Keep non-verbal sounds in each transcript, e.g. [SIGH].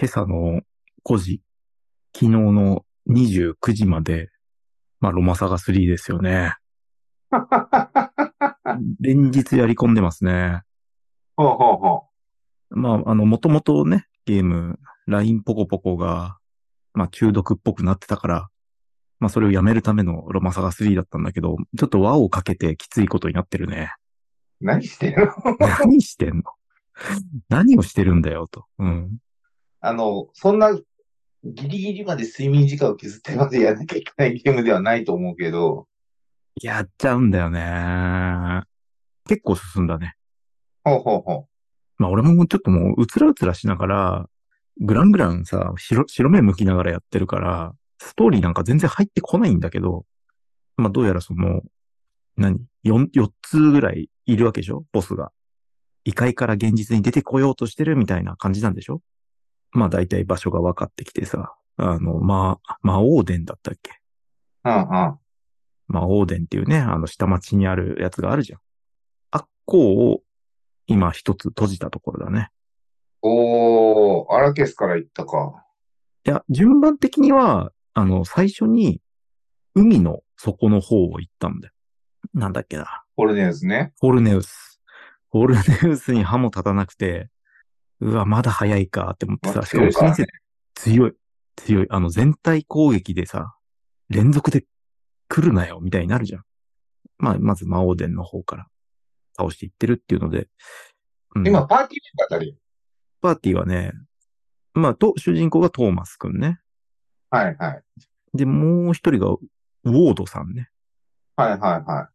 今朝の5時、昨日の29時まで、まあ、ロマサガ3ですよね。[LAUGHS] 連日やり込んでますね。ほうほうほまあ、あの、もともとね、ゲーム、LINE ポコポコが、まあ、中毒っぽくなってたから、まあ、それをやめるためのロマサガ3だったんだけど、ちょっと輪をかけてきついことになってるね。う。何してるの？[LAUGHS] 何してんの？何をしてるんだよ、と。うん。あの、そんな、ギリギリまで睡眠時間を削ってまでやらなきゃいけないゲームではないと思うけど、やっちゃうんだよね。結構進んだね。ほうほうほまあ俺もちょっともううつらうつらしながら、グラングランさ、白、白目向きながらやってるから、ストーリーなんか全然入ってこないんだけど、まあどうやらその、何？四、四つぐらいいるわけでしょ？ボスが。異界から現実に出てこようとしてるみたいな感じなんでしょ？まあ大体場所が分かってきてさ、あの、まあ、魔王殿だったっけ？う。うんうん。まあ、オーデンっていうね、あの、下町にあるやつがあるじゃん。あっこを、今一つ閉じたところだね。おー、アラケスから行ったか。いや、順番的には、あの、最初に、海の底の方を行ったんだよ。なんだっけな。ホルネウスね。ホルネウス。ホルネウスに歯も立たなくて、うわ、まだ早いかって思ってさ、まあしかも強いから先生強い。強い。あの、全体攻撃でさ、連続で来るなよ、みたいになるじゃん。まあ、まず魔王殿の方から倒していってるっていうので、うん今、パーティーメンバー誰パーティーはね、まあ、と、主人公がトーマスくんね。はいはい。で、もう一人が、ウォードさんね。はいはいはい。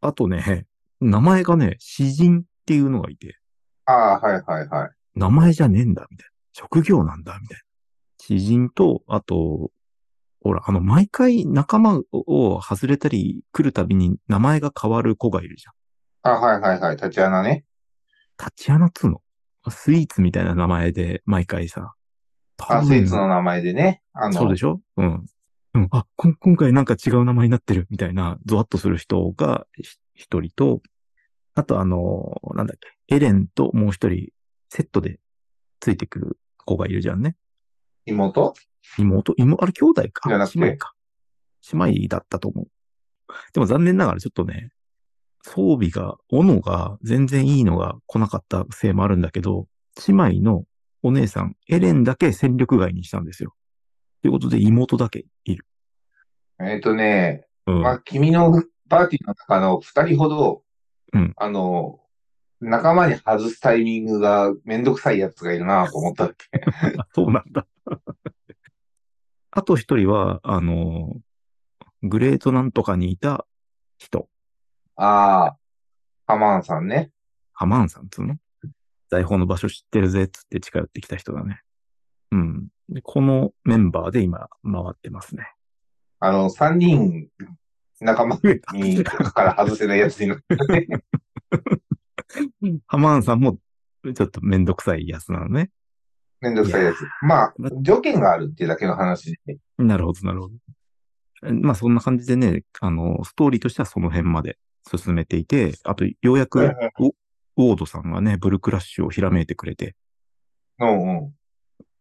あとね、名前がね、詩人っていうのがいて、ああ、はいはいはい。名前じゃねえんだ、みたいな。職業なんだ、みたいな。詩人と、あと、ほら、あの、毎回仲間を外れたり来るたびに名前が変わる子がいるじゃん。あはいはいはい。タチアナね。タチアナっつうの？スイーツみたいな名前で毎回さ。あ、スイーツの名前でね。あの、そうでしょ？うん。うん。あ、こ今回なんか違う名前になってるみたいな、ゾワッとする人がひ一人と、あとあの、なんだっけ、エレンともう一人、セットでついてくる子がいるじゃんね。妹？妹、妹、あれ兄弟か？じゃなくて姉妹か。姉妹だったと思う。でも残念ながらちょっとね、装備が、斧が全然いいのが来なかったせいもあるんだけど、姉妹のお姉さん、エレンだけ戦力外にしたんですよ。ということで妹だけいる。えっとね、うん。まあ、君のパーティーの中の二人ほど、うんあの、仲間に外すタイミングがめんどくさいやつがいるなと思ったっけ。あ [LAUGHS] そうなんだ。あと一人は、あの、グレートなんとかにいた人、ああ、ハマーンさんね。ハマーンさんっつうの？財宝の場所知ってるぜっつって近寄ってきた人だね。うん。で、このメンバーで今回ってますね。あの、三人仲間に [LAUGHS] から外せないやついる。[LAUGHS] [LAUGHS] ハマーンさんもちょっとめんどくさいやつなのね。めんどくさいやつ。まあ、条件があるっていうだけの話で。なるほど、なるほど。えまあそんな感じでね、あの、ストーリーとしてはその辺まで進めていて、あとようやくウォードさんがね、ブルクラッシュをひらめいてくれて、うんうん。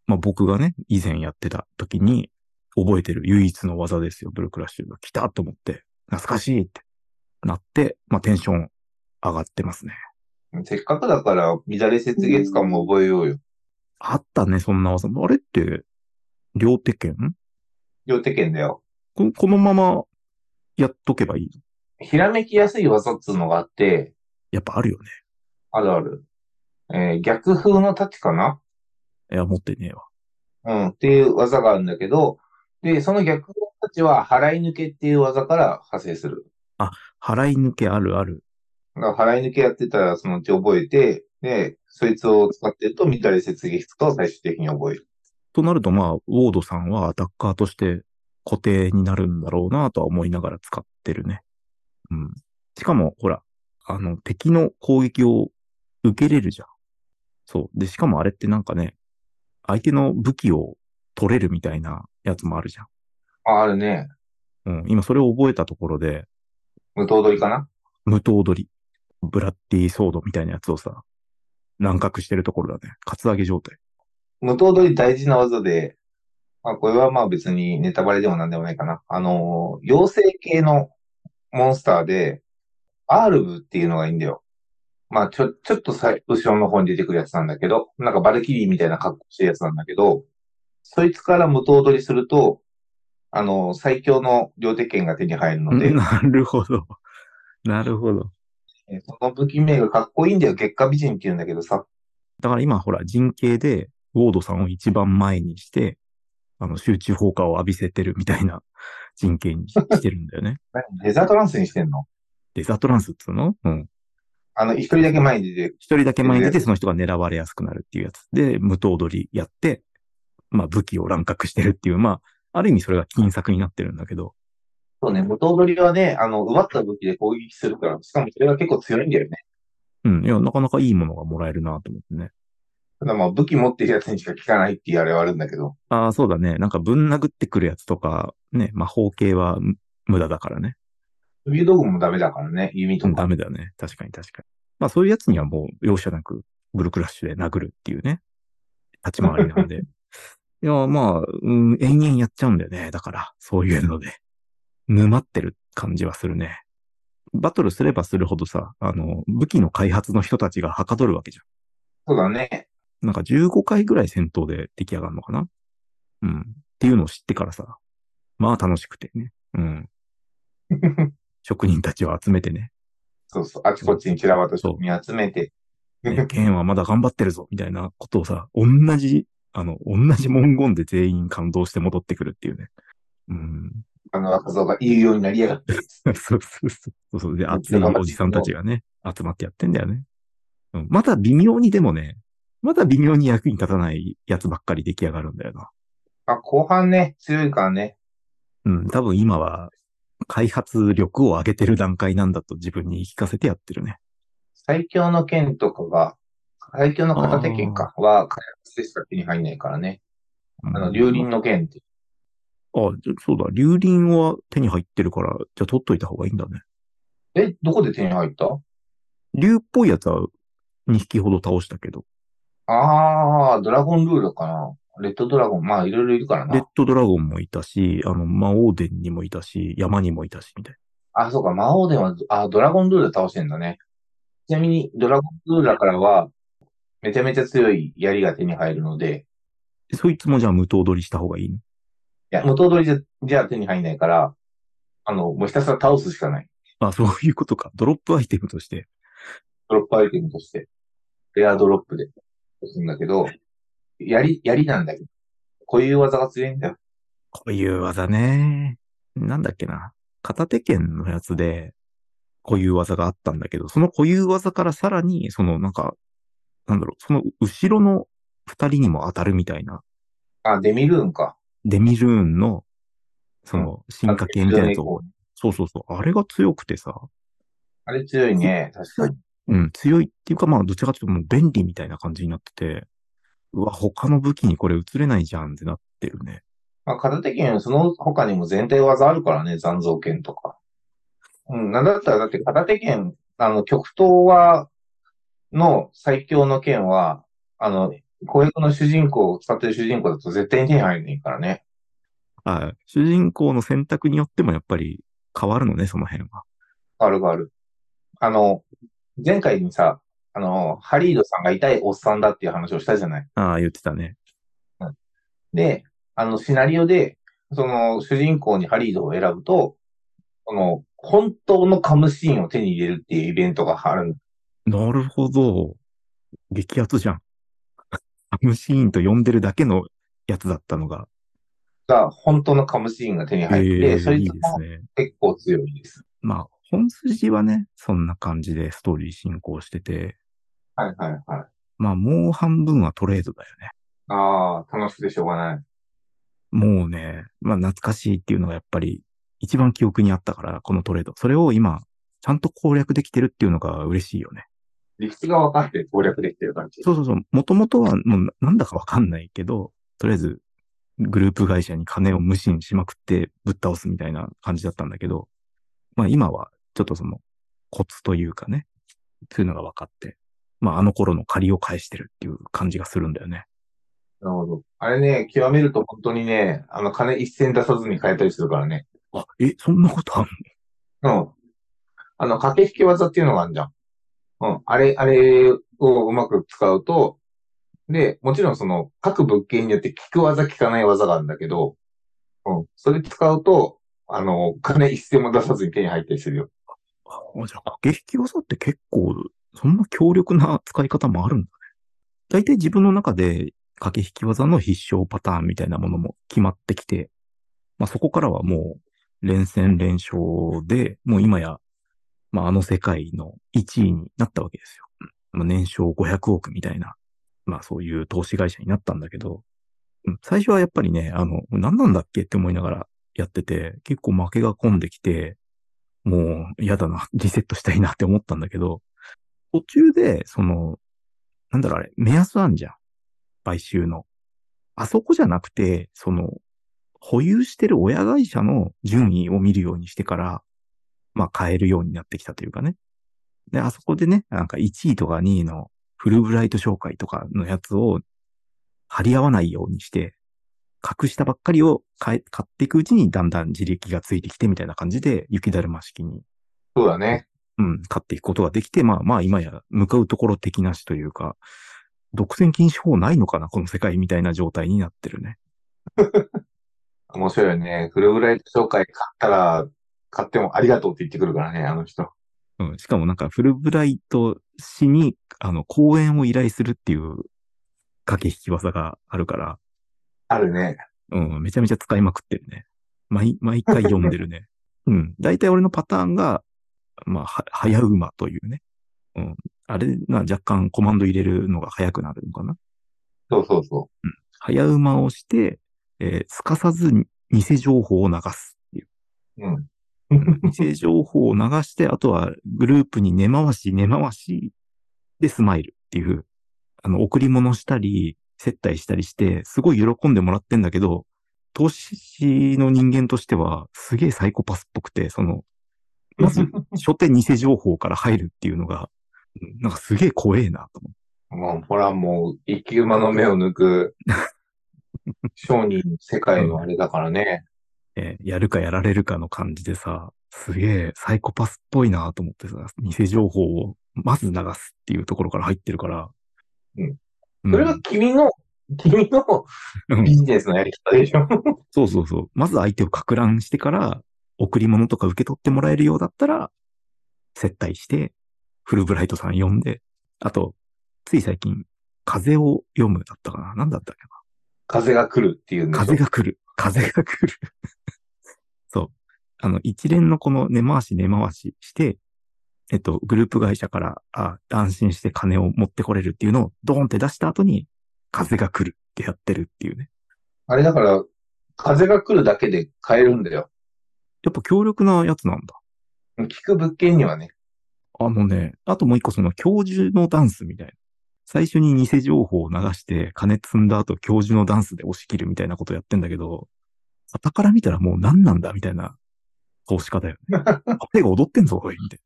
まあ僕がね、以前やってた時に覚えてる唯一の技ですよ、ブルクラッシュが来たと思って、懐かしいってなって、まあテンション上がってますね。せっかくだから、乱れ雪月間も覚えようよ。あったね、そんな技。あれって、両手剣？両手剣だよ。ここのままやっとけばいい？のひらめきやすい技っつうのがあって、やっぱあるよね。あるある。えー逆風の太刀かな？いや、持ってねえわ。うん、っていう技があるんだけど、で、その逆風の太刀は払い抜けっていう技から派生する。払い抜けあるある。だから払い抜けやってたらそのうち覚えて、で、そいつを使ってると乱れ雪月と最終的に覚える。となると、まあ、ウォードさんはアタッカーとして固定になるんだろうなとは思いながら使ってるね。うん。しかも、ほら、あの、敵の攻撃を受けれるじゃん。そう。で、しかもあれってなんかね、相手の武器を取れるみたいなやつもあるじゃん。あ、あるね。うん。今それを覚えたところで、無刀取りかな？無刀取り、ブラッディソードみたいなやつをさ、乱獲してるところだね。カツアゲ状態。無刀取り大事な技で、まあ、これはまあ別にネタバレでもなんでもないかな。あの、妖精系のモンスターで、アールブっていうのがいいんだよ。まあ、ちょ、ちょっとさ、後ろの方に出てくるやつなんだけど、なんかバルキリーみたいな格好してるやつなんだけど、そいつから無刀取りすると、あの、最強の両手剣が手に入るので、[LAUGHS] なるほど。なるほど。えその武器名がかっこいいんだよ。月下美人って言うんだけどさ。だから今ほら人形でウォードさんを一番前にして、あの集中放火を浴びせてるみたいな [LAUGHS] 人形にしてるんだよね。何デザートランスにしてんの？デザートランスっつうの？うん。あの、一人だけ前に出て、一人だけ前に出てその人が狙われやすくなるっていうやつで、無刀取りやって、まあ武器を乱獲してるっていう、まあ、ある意味それが金策になってるんだけど、そうね、無刀取りはね、あの、奪った武器で攻撃するから、しかもそれが結構強いんだよね。うん、いや、なかなかいいものがもらえるなと思ってね。ただまあ、武器持ってるやつにしか効かないっていうあれはあるんだけど。ああ、そうだね。なんかぶん殴ってくるやつとか、ね、魔法系はむ無駄だからね。飛道具もダメだからね、弓うん、とか。ダメだね。確かに確かに。まあそういうやつにはもう容赦なくブルクラッシュで殴るっていうね。立ち回りなんで。[LAUGHS] いや、まあ、うん、延々やっちゃうんだよね。だから、そういうので。沼ってる感じはするね。バトルすればするほどさ、あの、武器の開発の人たちがはかどるわけじそうだね。ゃん。なんか15回ぐらい戦闘で出来上がるのかな？うん。っていうのを知ってからさ、まあ楽しくてね。うん。[LAUGHS] 職人たちを集めてね。そうそう。あちこちに散らばった職人集めて。ね、ケンはまだ頑張ってるぞ、みたいなことをさ、同じ、あの、同じ文言で全員感動して戻ってくるっていうね。うん。あの若造が言うようになりやがって。[LAUGHS] そうそうそう。そう。で、熱いおじさんたちがね、集まってやってんだよね。うん。まだ微妙にでもね、まだ微妙に役に立たないやつばっかり出来上がるんだよな。あ、後半ね、強いからね。うん。多分今は、開発力を上げてる段階なんだと自分に言い聞かせてやってるね。最強の剣とかが、最強の片手剣かは開発でしか手に入んないからね。うんあの、竜輪の剣って。あ、そうだ。竜輪は手に入ってるから、じゃあ取っといた方がいいんだね。え、どこで手に入った？竜っぽいやつは2匹ほど倒したけど、あー、ドラゴンルールかな。レッドドラゴン。まあ、いろいろいるからな。レッドドラゴンもいたし、あの、魔王伝にもいたし、山にもいたし、みたいあ、そうか、魔王では、あ、ドラゴンルール倒してんだね。ちなみに、ドラゴンルーラからは、めちゃめちゃ強い槍が手に入るので、な。そいつもじゃあ無刀取りした方がいいの？いや、無刀取りじゃ、じゃあ手に入んないから、あの、もうひたすら倒すしかない。あ、そういうことか。ドロップアイテムとして。ドロップアイテムとして。レアドロップで。するんだけど、槍、槍なんだけど。こういう技が強いんだよ。こういう技ね。なんだっけな。片手剣のやつで、こういう技があったんだけど、その固有技からさらに、そのなんか、なんだろう、その後ろの二人にも当たるみたいな、あ、デミルーンか。デミルーンの、その進化系みたいなやつを、そうそうそう、あれが強くてさ、あれ強いね。確かに。うん、強いっていうか、まあ、どちらかというともう便利みたいな感じになってて、うわ、他の武器にこれ映れないじゃんってなってるね。まあ、片手剣、その他にも全体技あるからね、残像剣とか。うん、なんだったら、だって片手剣、あの、極東は、の最強の剣は、あの、公約の主人公を使ってる主人公だと絶対に手に入んないからね。あ主人公の選択によってもやっぱり変わるのね、その辺は。あるがある。あの、前回にさ、あの、ハリードさんが痛いおっさんだっていう話をしたじゃない。ああ、言ってたね。で、あの、シナリオで、その、主人公にハリードを選ぶと、この、本当のカムシーンを手に入れるっていうイベントがあるんなるほど。激アツじゃん。アムシーンと呼んでるだけのやつだったのが。が、本当のカムシーンが手に入って、ええいいそいつもですね。結構強いです。まあ、本筋はね、そんな感じでストーリー進行してて、はいはいはい。まあもう半分はトレードだよね。ああ、楽しくてしょうがない。もうね、まあ懐かしいっていうのがやっぱり一番記憶にあったから、このトレード。それを今、ちゃんと攻略できてるっていうのが嬉しいよね。理屈が分かって攻略できてる感じ。そうそうそう。もともとはもうななんだかわかんないけど、とりあえずグループ会社に金を無心しまくってぶっ倒すみたいな感じだったんだけど、まあ今はちょっとそのコツというかね、そういうのが分かって、まああの頃の借りを返してるっていう感じがするんだよね。なるほど。あれね、極めると本当にね、あの、金一銭出さずに買えたりするからね。あ、え、そんなことあんの？うん。あの、駆け引き技っていうのがあるじゃん。うん。あれ、あれをうまく使うと、で、もちろんその、各物件によって効く技、効かない技があるんだけど、うん。それ使うと、あの、金一銭も出さずに手に入ったりするよ。あじゃあ、駆け引き技って結構、そんな強力な使い方もあるんだね。大体自分の中で駆け引き技の必勝パターンみたいなものも決まってきて、まあそこからはもう連戦連勝で、もう今や、まああの世界の1位になったわけですよ。まあ年商500億みたいな、まあそういう投資会社になったんだけど、最初はやっぱりね、あの、何なんだっけって思いながらやってて、結構負けが込んできて、もう嫌だな、[LAUGHS] リセットしたいなって思ったんだけど、途中で、その、なんだろうあれ、目安あんじゃん。買収の。あそこじゃなくて、その、保有してる親会社の順位を見るようにしてから、まあ買えるようになってきたというかね。で、あそこでね、なんか1位とか2位のフルブライト紹介とかのやつを張り合わないようにして、隠したばっかりを買っていくうちにだんだん自力がついてきてみたいな感じで雪だるま式に、そうだね。うん、買っていくことができて、まあまあ今や向かうところ的なしというか、独占禁止法ないのかなこの世界みたいな状態になってるね。[LAUGHS] 面白いよね。フルブライト紹介買ったら、買ってもありがとうって言ってくるからね、あの人。うん、しかもなんかフルブライト氏に、あの、講演を依頼するっていう駆け引き技があるから、あるね。うん、めちゃめちゃ使いまくってるね。毎、毎回読んでるね。[LAUGHS] うん。大体俺のパターンが、まあ、は、早馬というね。うん。あれが若干コマンド入れるのが早くなるのかな。そうそうそ早馬をして、えーすかさず偽情報を流すっていう。う。うん。[LAUGHS] 偽情報を流して、あとはグループに根回し、根回しでスマイルっていう、あの、贈り物したり、接待したりして、すごい喜んでもらってんだけど、投資の人間としては、すげえサイコパスっぽくて、その、まず、[LAUGHS] 初手偽情報から入るっていうのが、うんなんかすげえ怖えなと思って。もう、ほら、もう、生き馬の目を抜く、[LAUGHS] 商人の世界のあれだからね。えーやるかやられるかの感じでさ、すげえサイコパスっぽいなと思ってさ、偽情報をまず流すっていうところから入ってるから。うんうん。それが君の、君のうんビジネスのやり方でしょ？[LAUGHS] そうそうそう。まず相手をか乱してから、贈り物とか受け取ってもらえるようだったら、接待して、フルブライトさん呼んで、あと、つい最近、風を読むだったかななんだったっけ風が来るっていう。風が来る。風が来る。あの、一連のこの根回し根回しして、えっと、グループ会社から、あ、安心して金を持ってこれるっていうのをドーンって出した後に、風が来るってやってるっていうね。あれだから、風が来るだけで買えるんだよ。やっぱ強力なやつなんだ。聞く物件にはね。あのね、あともう一個その教授のダンスみたいな。最初に偽情報を流して金積んだ後教授のダンスで押し切るみたいなことやってんだけど、旗から見たらもう何なんだみたいな投資家だよね。手が踊ってんぞ、おい、みたい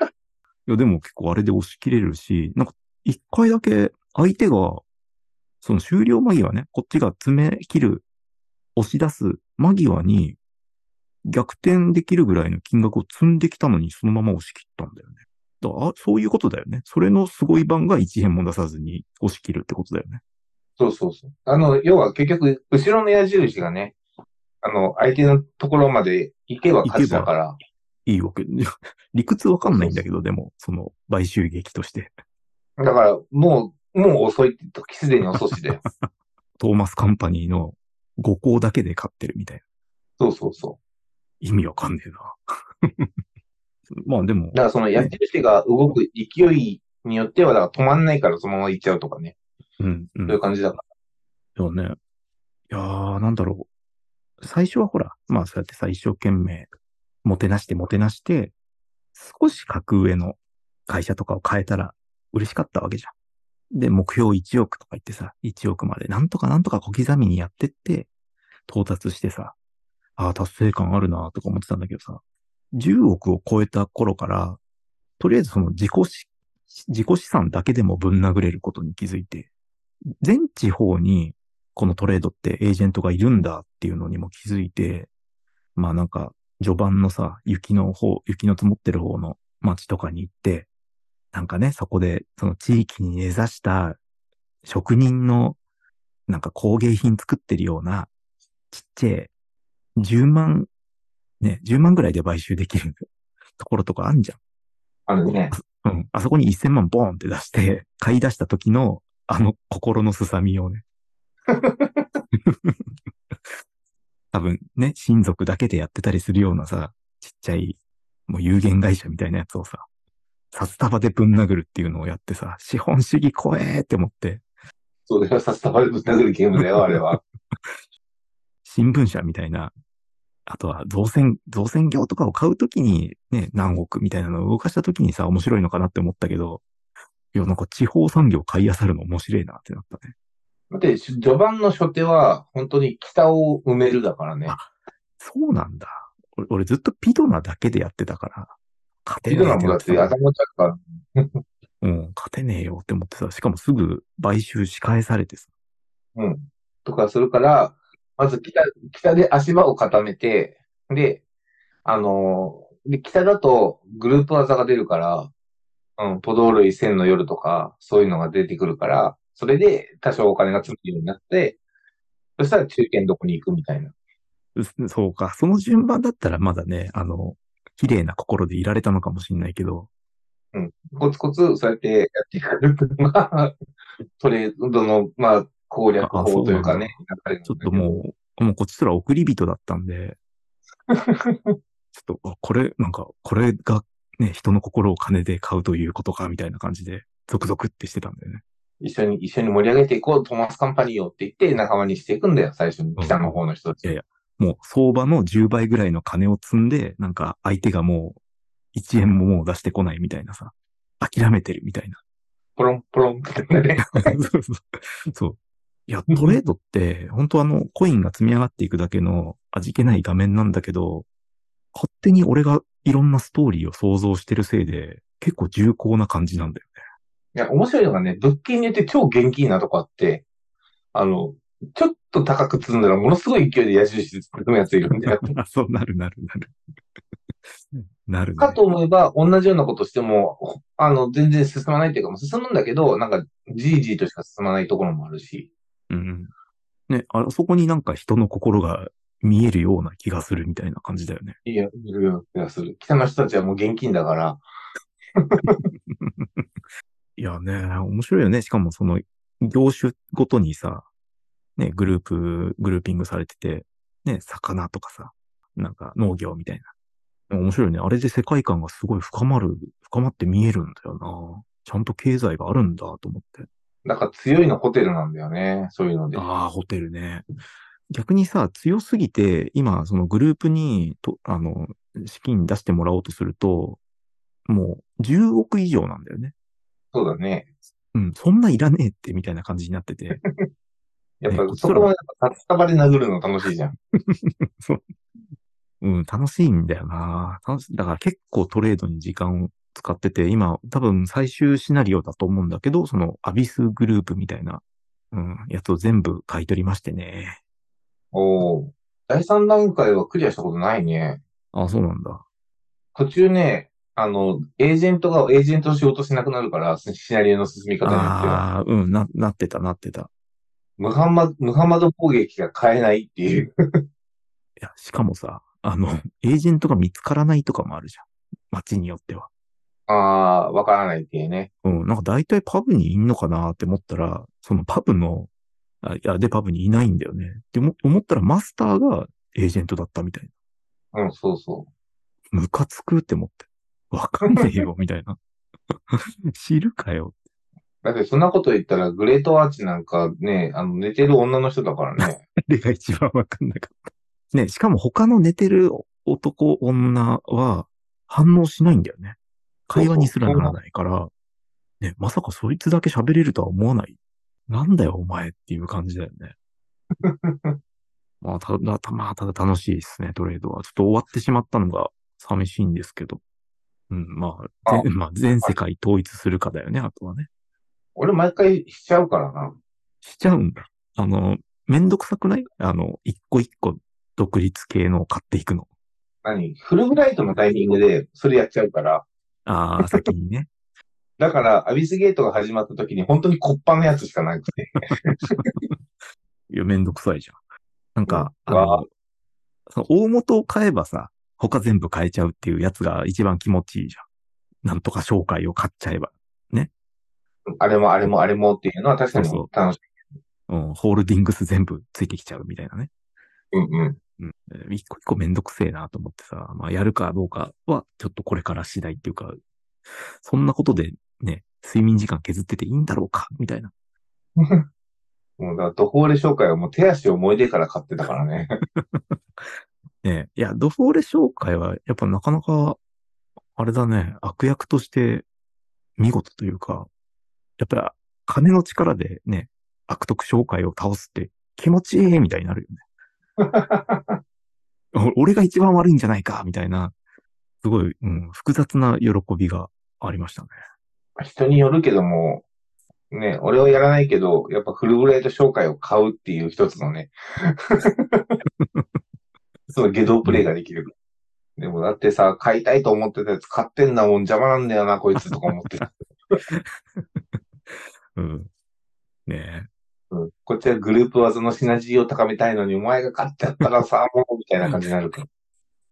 な。いや、でも結構あれで押し切れるし、なんか一回だけ相手が、その終了間際ね、こっちが詰め切る、押し出す間際に、逆転できるぐらいの金額を積んできたのにそのまま押し切ったんだよね。だからあそういうことだよね。それのすごい版が1円も出さずに押し切るってことだよね。そうそうそう。あの、要は結局、後ろの矢印がね、あの、相手のところまで行けば勝ちだから。いいわけ。[LAUGHS] 理屈わかんないんだけど、でも、その、買収劇として。だから、もう、もう遅いって言った時すでに遅しだよ。[LAUGHS] トーマスカンパニーの5校だけで買ってるみたいな。そうそうそ意味わかんねえな。[LAUGHS] まあでもう。だ、からその矢印が動く勢いによっては、だから止まんないからそのまま行っちゃうとかね。うん、うん。そういう感じだかそうね。いやー、なんだろう。最初はほら、まあそうやってさ、一生懸命、もてなしてもてなして、少し格上の会社とかを変えたら嬉しかったわけじゃん。で、目標1億とか言ってさ、1億までなんとかなんとか小刻みにやってって、到達してさ、ああ、達成感あるなとか思ってたんだけどさ、10億を超えた頃から、とりあえずその自己し、自己資産だけでもぶん殴れることに気づいて、全地方にこのトレードってエージェントがいるんだっていうのにも気づいて、まあなんか序盤のさ、雪の方、雪の積もってる方の街とかに行って、なんかね、そこでその地域に根ざした職人のなんか工芸品作ってるようなちっちゃい10万、ね、10万ぐらいで買収できる [LAUGHS] ところとかあんじゃん。あるね。うん。あそこに1000万ボーンって出して、買い出した時の、あの心のすさみをね。[LAUGHS] 多分ね、親族だけでやってたりするようなさ、ちっちゃい、もう有限会社みたいなやつをさ、札束でぶん殴るっていうのをやってさ、資本主義怖えって思って、それはさ、伝わるぶん殴るゲームだよ、[LAUGHS] あれは。新聞社みたいな、あとは造船、造船業とかを買うときにね、何億みたいなのを動かしたときにさ、面白いのかなって思ったけど、いや、なんか地方産業買い漁るの面白いなってなったね。だって、序盤の初手は、本当に北を埋めるだからね。そうなんだ。俺俺ずっとピドナだけでやってたから、勝てピねえドナもだって頭ちゃっか [LAUGHS] うん、勝てねえよって思ってさ、しかもすぐ買収し返されてさ。うん。とかするから、まず北、北で足場を固めて、で、あのーで、北だとグループ技が出るから、うん、ポドールイ千の夜とか、そういうのが出てくるから、それで多少お金がつくようになって、そしたら中堅どこに行くみたいな。うそうか、その順番だったらまだね、あの、綺麗な心でいられたのかもしれないけど、コツコツそうやってやっていくのが、[LAUGHS] トレードの、まあ、攻略法というかね、ちょっともう、もうこっちとら送り人だったんで、[LAUGHS] ちょっと、あこれ、なんか、これがね、人の心を金で買うということか、みたいな感じで、ゾクゾクってしてたんだよね。一緒に、一緒に盛り上げていこう、トーマスカンパニーをって言って仲間にしていくんだよ、最初に。北の方の人たち。いやいやもう相場の10倍ぐらいの金を積んで、なんか相手がもう1円ももう出してこないみたいなさ、諦めてるみたいな。ポロン、ポロンってね。[LAUGHS] そうそう。そう。いや、トレードって、本当あの、コインが積み上がっていくだけの味気ない画面なんだけど、勝手に俺がいろんなストーリーを想像してるせいで、結構重厚な感じなんだよいや、面白いのがね、物件によって超現金なとこあって、あの、ちょっと高く積んだらものすごい勢いで矢印積むやついるんだよ。ね。[LAUGHS] あ、そうなるなるなる。[LAUGHS] なるね。かと思えば、同じようなことしても、ほあの、全然進まないっていうか、進むんだけど、なんか、じりじりとしか進まないところもあるし。うん。ね、あそこになんか人の心が見えるような気がするみたいな感じだよね。いや、いるような気がする。北の人たちはもう現金だから、[LAUGHS] いやね、面白いよね。しかもその業種ごとにさ、ね、グループ、グルーピングされてて、ね、魚とかさ、なんか農業みたいな。面白いよね。あれで世界観がすごい深まる、深まって見えるんだよな。ちゃんと経済があるんだと思って。なんか強いのホテルなんだよね。そういうので。ああ、ホテルね。逆にさ、強すぎて、今、そのグループに、と、あの、資金出してもらおうとすると、もう10億以上なんだよね。そうだね。うん、そんないらねえってみたいな感じになってて。[LAUGHS] やっぱねそこもやっぱ札束で殴るの楽しいじゃん。[LAUGHS] うん、楽しいんだよな。楽しだから結構トレードに時間を使ってて、今多分最終シナリオだと思うんだけど、そのアビスグループみたいな、うん、やつを全部買い取りましてね。おお。第3段階はクリアしたことないね。あ、そうなんだ。途中ね、あの、エージェントがエージェントの仕事しなくなるから、シナリオの進み方によっては。ああ、うん、な、なってた、なってた。ムハンマド、ムハンマド攻撃が買えないっていう。[LAUGHS] いや、しかもさ、あの、エージェントが見つからないとかもあるじゃん。街によっては。ああ、わからないっていうね。うん、なんか大体パブにいんのかなって思ったら、そのパブの、あ、いや、でパブにいないんだよね。って思思ったらマスターがエージェントだったみたいな。うん、そうそムカつくって思って。わかんねえよ、みたいな。[LAUGHS] 知るかよ。う。だってそんなこと言ったら、グレートアーチなんかね、あの、寝てる女の人だからね。[LAUGHS] あれが一番わかんなかった。ね、しかも他の寝てる男、女は反応しないんだよね。会話にすらならないから、ね、まさかそいつだけ喋れるとは思わない。なんだよ、お前っていう感じだよね。[LAUGHS] まあ、ただ、たまあ、ただ楽しいですね、トレードは。ちょっと終わってしまったのが寂しいんですけど。うん、まあ、あ全まあ、全世界統一するかだよね、あとはね。俺毎回しちゃうからな。しちゃうんだ。あの、めんどくさくない？あの、一個一個独立系のを買っていくの。何？フルブライトのタイミングでそれやっちゃうから、ああ、先にね。[LAUGHS] だから、アビスゲートが始まった時に本当にコッパのやつしかなくて。[LAUGHS] いや、めんどくさいじゃん。なんか、あの、その大元を買えばさ、他全部買えちゃうっていうやつが一番気持ちいいじゃん。なんとか紹介を買っちゃえば。あれもあれもあれもっていうのは確かにそう楽しい。うん、ホールディングス全部ついてきちゃうみたいなね。うんうん。うん。えー一個一個めんどくせえなと思ってさ、まあやるかどうかはちょっとこれから次第っていうか、そんなことでね、睡眠時間削ってていいんだろうかみたいな。[LAUGHS] もうだ、ドフォーレ紹介はもう手足思い出から買ってたからね。[LAUGHS] ねいや、ドフォーレ紹介はやっぱなかなか、あれだね、悪役として見事というか、やっぱり金の力でね、悪徳紹介を倒すって気持ちいいみたいになるよね。[LAUGHS] お俺が一番悪いんじゃないかみたいな、すごい、うん、複雑な喜びがありましたね。人によるけども、ね、俺はやらないけど、やっぱフルブライト紹介を買うっていう一つのね、[LAUGHS] その下道プレイができる。でもだってさ、買いたいと思ってたやつ買ってんだもん邪魔なんだよな、こいつとか思ってた。[LAUGHS] うん。ねうん、こっちはグループ技のシナジーを高めたいのに、お前が買っちゃったらさ、もう、みたいな感じになるから。